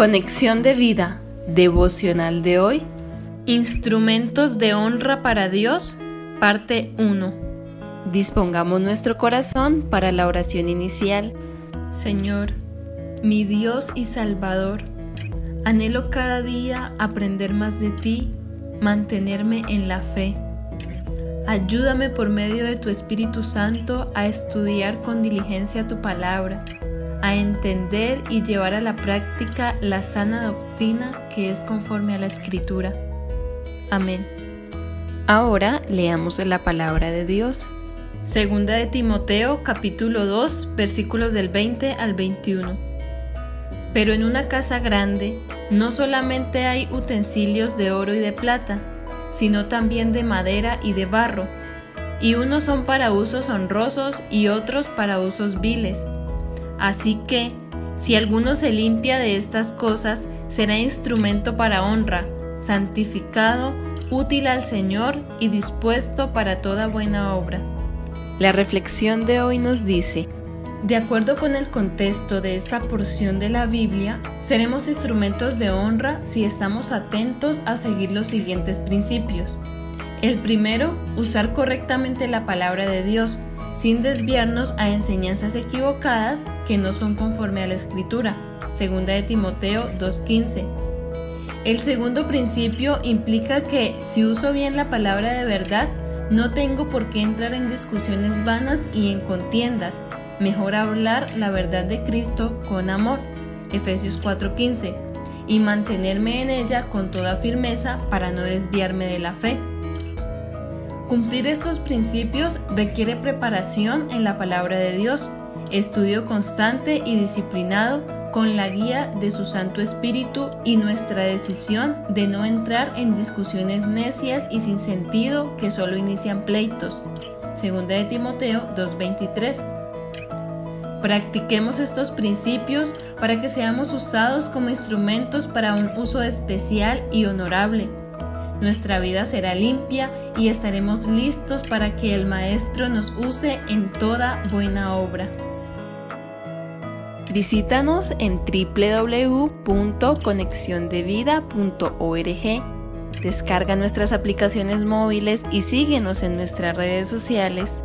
Conexión de vida devocional de hoy. Instrumentos de honra para Dios, parte 1. Dispongamos nuestro corazón para la oración inicial. Señor, mi Dios y Salvador, anhelo cada día aprender más de ti, mantenerme en la fe. Ayúdame por medio de tu Espíritu Santo a estudiar con diligencia tu palabra a entender y llevar a la práctica la sana doctrina que es conforme a la Escritura. Amén. Ahora leamos la palabra de Dios. Segunda de Timoteo capítulo 2 versículos del 20 al 21. Pero en una casa grande no solamente hay utensilios de oro y de plata, sino también de madera y de barro, y unos son para usos honrosos y otros para usos viles Así que, si alguno se limpia de estas cosas, será instrumento para honra, santificado, útil al Señor y dispuesto para toda buena obra. La reflexión de hoy nos dice, de acuerdo con el contexto de esta porción de la Biblia, seremos instrumentos de honra si estamos atentos a seguir los siguientes principios. El primero, usar correctamente la palabra de Dios, sin desviarnos a enseñanzas equivocadas que no son conforme a la escritura. Segunda de Timoteo 2.15. El segundo principio implica que si uso bien la palabra de verdad, no tengo por qué entrar en discusiones vanas y en contiendas. Mejor hablar la verdad de Cristo con amor. Efesios 4:15. Y mantenerme en ella con toda firmeza para no desviarme de la fe. Cumplir estos principios requiere preparación en la palabra de Dios, estudio constante y disciplinado con la guía de su Santo Espíritu y nuestra decisión de no entrar en discusiones necias y sin sentido que solo inician pleitos. Segunda de Timoteo 2:23. Practiquemos estos principios para que seamos usados como instrumentos para un uso especial y honorable nuestra vida será limpia y estaremos listos para que el Maestro nos use en toda buena obra. Visítanos en www.conexiondevida.org. Descarga nuestras aplicaciones móviles y síguenos en nuestras redes sociales